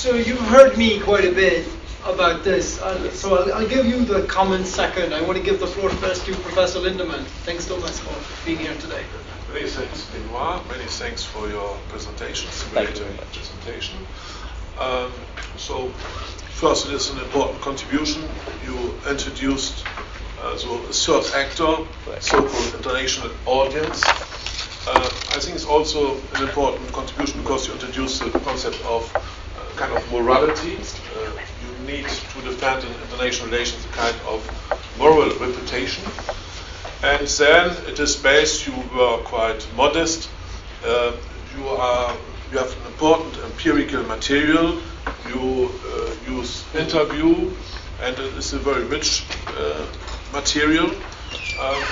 So you've heard me quite a bit about this, uh, so I'll, I'll, give you the comment second. I want to give the floor first to Professor Lindemann. Thanks so much for being here today. Many thanks, Benoit. Many thanks for your presentation. Thank you very much. Presentation. Um, so, first, it is an important contribution. You introduced uh, so a third actor, so-called international audience. Uh, I think it's also an important contribution because you introduced the concept of uh, kind of morality. Uh, you need to defend in international relations a kind of moral reputation. And then it is based, you were quite modest. Uh, you are you have an important empirical material. You uh, use interview, and it is a very rich uh, material. Um,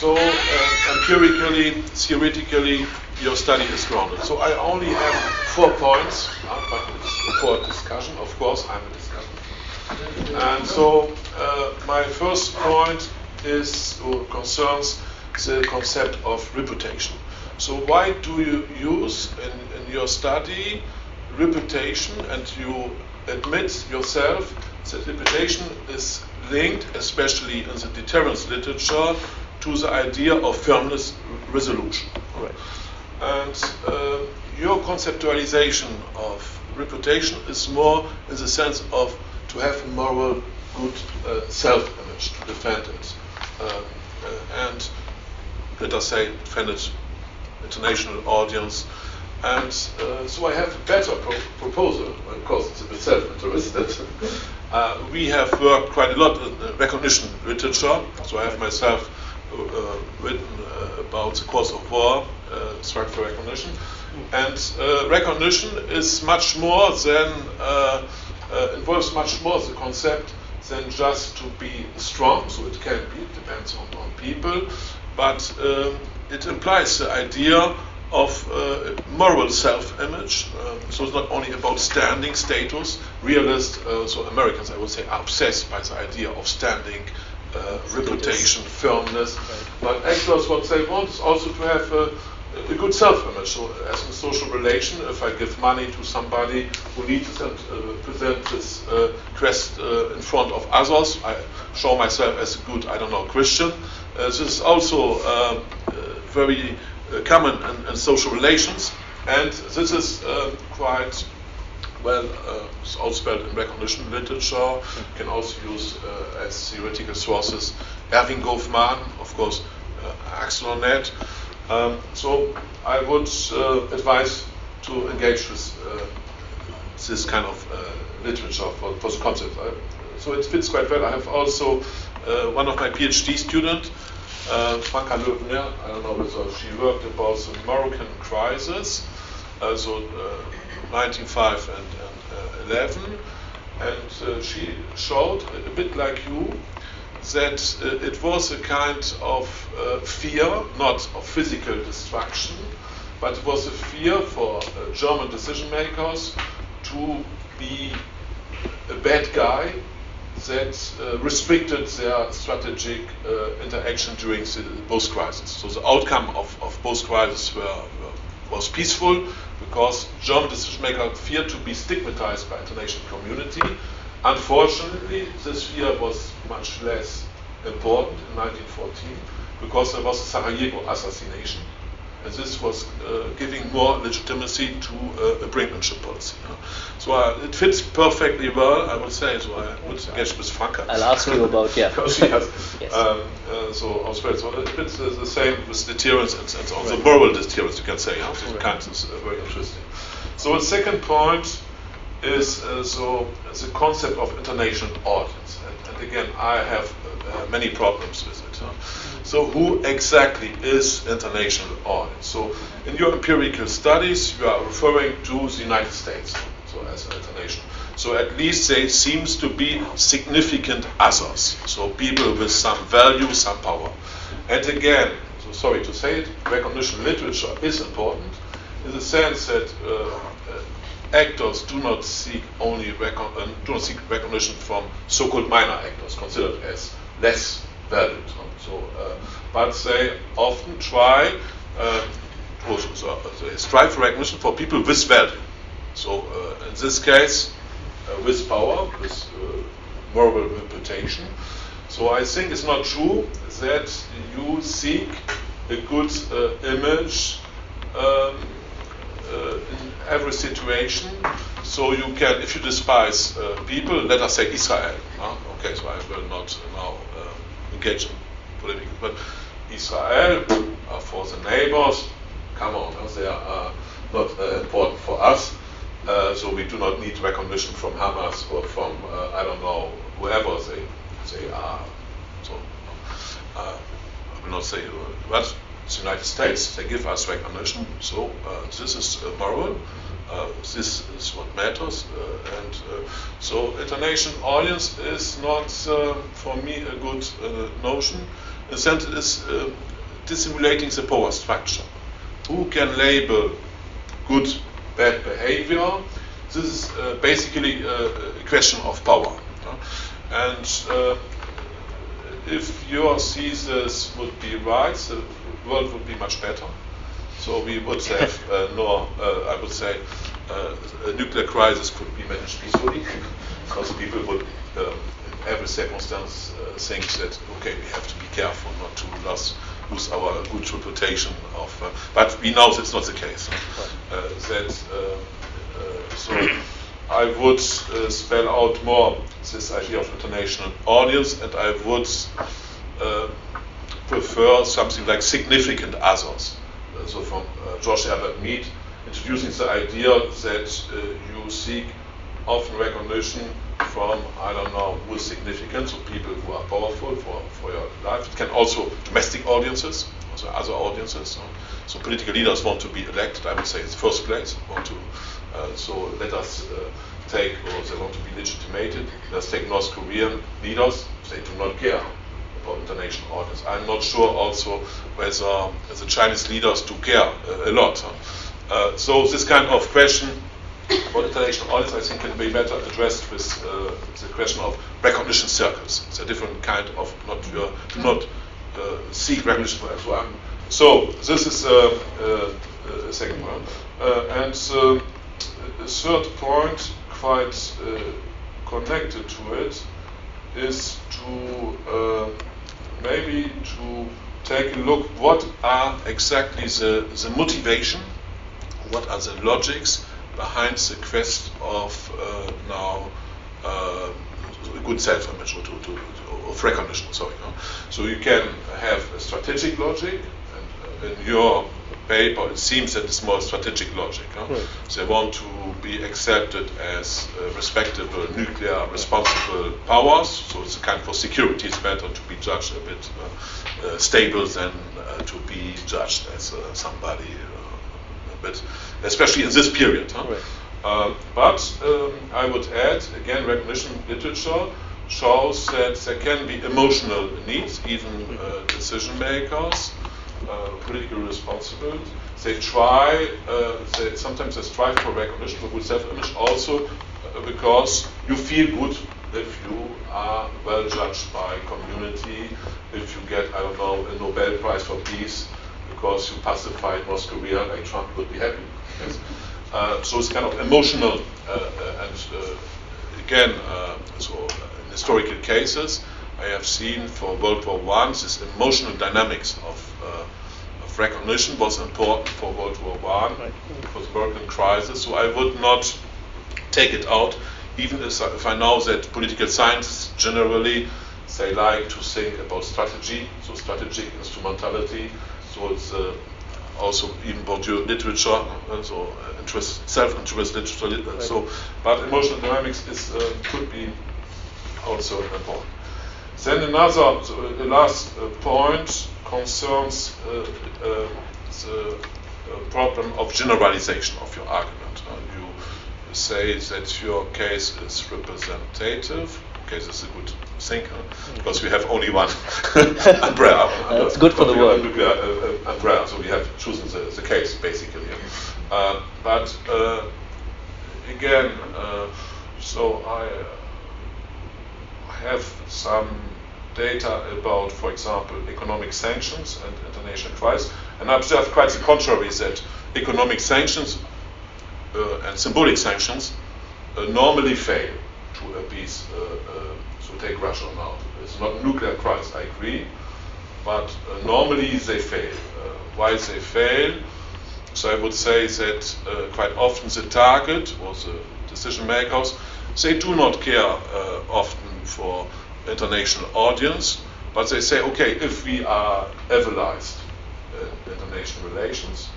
so uh, empirically, theoretically, your study is grounded. So I only have four points, uh, but it's for discussion. Of course, I'm a discussion. And so uh, my first point is or concerns the concept of reputation. So why do you use in, in your study reputation and you admit yourself that reputation is linked, especially in the deterrence literature, to the idea of firmness resolution. Right. And uh, your conceptualization of reputation is more in the sense of to have a moral good uh, self-image, to defend it. Um, uh, and let us say defend it international audience. And uh, so I have a better pro- proposal, of course it's a bit self-interested. uh, we have worked quite a lot in recognition literature, so I have myself uh, written uh, about the course of war, uh, recognition. And recognition is much more than, involves much more the concept than just to be strong, so it can be, it depends on, on people, but um, it implies the idea of uh, moral self-image. Um, so it's not only about standing status. Realists, uh, so Americans, I would say, are obsessed by the idea of standing uh, reputation, firmness. Right. But actors, what they want is also to have a, a good self-image. So, as a social relation, if I give money to somebody who needs it and uh, present this uh, quest uh, in front of others, I show myself as a good, I don't know, Christian. Uh, this is also um, uh, very common in, in, social relations, and this is quite well, uh, in recognition literature, can also use uh, as theoretical sources. Erving Goffman, of course, uh, Axel Honneth. Um, so I would uh, advise to engage with uh, this kind of uh, literature for, for the concept. I, so it fits quite well. I have also uh, one of my PhD students, uh, Franka Löwner, I don't know whether she worked about the Moroccan crisis, so 1905 and, and uh, 11, and uh, she showed a bit like you that uh, it was a kind of uh, fear, not of physical destruction, but it was a fear for uh, German decision makers to be a bad guy that uh, restricted their strategic interaction during the both crises. So the outcome of, of both crises were, were was peaceful because German decision makers feared to be stigmatized by international community. Unfortunately, this fear was much less important in 1914 because there was a Sarajevo assassination. And this was uh, giving more legitimacy to uh, a brinkmanship policy. So uh, it fits perfectly well, I would say. So I would engage with Franka. I'll ask you about yeah. because she has yes. um, uh, so. So it's uh, the same with deterrence and, and also right. moral deterrence. You can say. Yeah? So right. kind is uh, very interesting. So the second point is uh, so the concept of international audience. And, and again, I have uh, many problems with it. Huh? So who exactly is international audience? So in your empirical studies, you are referring to the United States so as an international. So at least there seems to be significant others. So people with some value, some power. And again, so sorry to say it, recognition literature is important in the sense that uh, actors do not seek only recon- uh, do not seek recognition from so-called minor actors considered as less valued. So, uh, but they often try uh, to strive for recognition for people with value. So in this case, with power, with moral reputation. So I think it's not true that you seek a good uh, image um, uh, in every situation. So you can, if you despise uh, people, let us say Israel. Okay, so I will not now uh, engage in politics, but Israel uh, for the neighbors, come on, they are not important for us. Uh, so we do not need recognition from Hamas or from uh, I don't know whoever they they are. So uh, I will not say, but the United States. They give us recognition. So uh, this is uh, moral. Uh, this is what matters. Uh, and uh, so international audience is not, uh, for me, a good notion. In sense, it is dissimulating the power structure. Who can label good, bad behavior? This is basically a, question of power. And if your thesis would be right, the world would be much better. So we would have uh, no, uh, I would say, uh, a nuclear crisis could be managed peacefully because people would, um, in every circumstance, uh, think that okay, we have to be careful not to lose, lose our good reputation of. Uh, but we know that's not the case. Uh, that so I would spell out more this idea of international audience, and I would prefer something like significant others. Uh, so from uh, George Herbert Mead, introducing the idea that uh, you seek often recognition from, I don't know, who is significant, so people who are powerful for, for your life. It can also domestic audiences, also other audiences. So, so political leaders want to be elected, I would say, in the first place. Want to, uh, so let us uh, take, or they want to be legitimated. Let's take North Korean leaders. They do not care about international orders. I'm not sure also whether the Chinese leaders do care uh, a lot. Uh, so this kind of question about international audience, I think, can be better addressed with uh, the question of recognition circles. It's a different kind of not uh, not uh, seek recognition for everyone. So this is uh, uh, a second one, and a third point, quite connected to it, is to maybe to take a look what are exactly the, the motivation, what are the logics behind the quest of uh, now uh, good self-image or to, to, of recognition. Sorry, no? so you can have a strategic logic, uh, in your paper, it seems that it's more strategic logic. Huh? Right. They want to be accepted as uh, respectable nuclear responsible powers. So it's a kind of security. It's better to be judged a bit uh, uh, stable than uh, to be judged as uh, somebody uh, a bit, especially in this period. Huh? Right. but um, I would add again, recognition literature shows that there can be emotional needs, even decision makers uh, politically responsible. They try, uh, they, sometimes they strive for recognition for good self-image also uh, because you feel good if you are well judged by community, if you get, I don't know, a Nobel Prize for Peace because you pacified North Korea, like Trump would be happy. Yes. Uh, so it's kind of emotional uh, uh, and again, so in historical cases, I have seen for World War One this emotional dynamics of, uh, of recognition was important for World War One, for the Balkan crisis. So I would not take it out, even if I, if I know that political scientists generally they like to think about strategy, so strategic instrumentality. So it's uh, also even Bourdieu literature, uh, so uh, interest, self-interest literature. Right. So, but emotional dynamics is uh, could be also important. Then another, the last uh, point concerns uh, uh, the problem of generalization of your argument. you say that your case is representative. Okay, this is a good thing huh? because we have only one umbrella. That's good for the world. Uh, umbrella, so we have chosen the, the case basically. Uh, but uh, again, so I have some data about, for example, economic sanctions and international crisis, and I observed quite the contrary that economic sanctions uh, and symbolic sanctions uh, normally fail to appease, uh, uh, so take Russia now. It's not nuclear crisis, I agree, but normally they fail. why they fail? So I would say that quite often the target or the decision makers, they do not care often for international audience, but they say, okay, if we are evilized in international relations,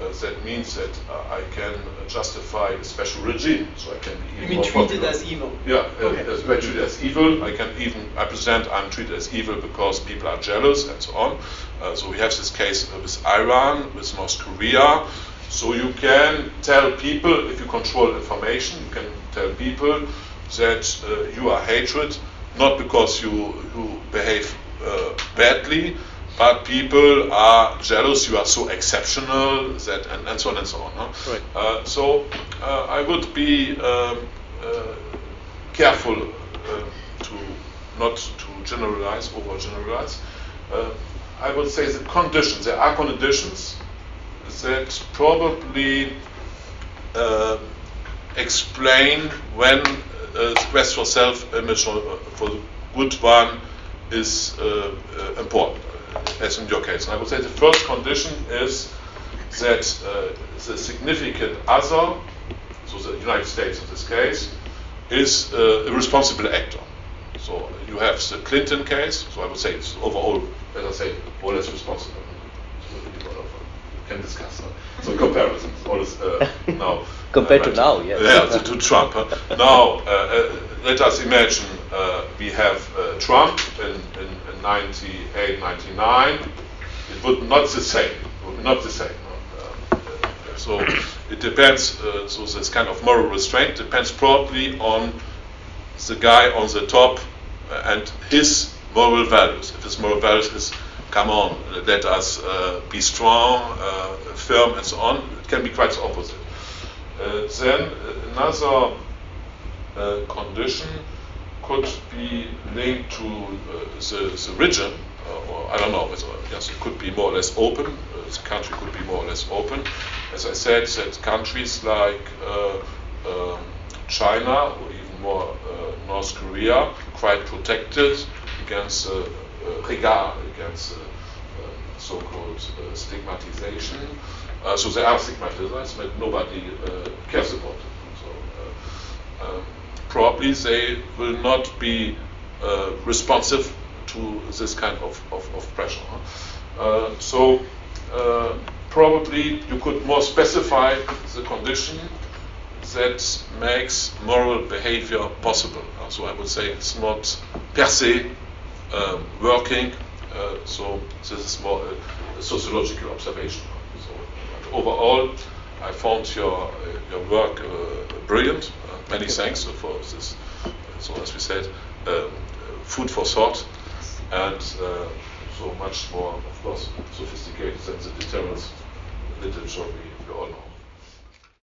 uh, that means that uh, I can justify a special regime. So I can be you mean treated as evil? Yeah, uh, okay. as treated as evil. I can even I present I'm treated as evil because people are jealous and so on. Uh, so we have this case with Iran, with North Korea. So you can tell people if you control information, you can tell people that uh, you are hatred not because you you behave uh, badly but people are jealous you are so exceptional that and, and so on and so on huh? right. Uh, so uh, I would be um, uh, careful uh, to not to generalize over generalize uh, I would say the conditions there are conditions that probably uh, explain when Uh, quest for self-image uh, uh, for the good one is important as in your case. And I would say the first condition is that uh, the significant other, so the United States in this case, is uh, a responsible actor. So you have the Clinton case, so I would say it's overall, as I say, more or less responsible. So you can discuss. Huh? So comparisons, all is uh, now. Compared uh, to now, yes. Yeah, to, to Trump. Now, uh, uh, let us imagine we have Trump in, in 98, 99, it would not the same. Would not the same. Uh, so it depends. Uh, so this kind of moral restraint depends probably on the guy on the top uh, and his moral values. If his moral values is, come on, let us uh, be strong, uh, firm, and so on, it can be quite the opposite. Uh, then another condition could be linked to uh, the, the region, uh, or I don't know, yes, it could be more or less open. Uh, the country could be more or less open. As I said, that countries like um, China or even more North Korea quite protected against uh, regard, against so-called stigmatization. so they are stigmatized, but nobody cares about them. So, um, probably they will not be uh, responsive to this kind of, of, of pressure. Uh, so uh, probably you could more specify the condition that makes moral behavior possible. so I would say it's not per se um, working. Uh, so this is more a, a sociological observation. So overall, I found your your work uh, brilliant many thanks for this. So as we said, um, food for thought, and uh, so much more, of course, sophisticated than the deterrence literature we, we all know.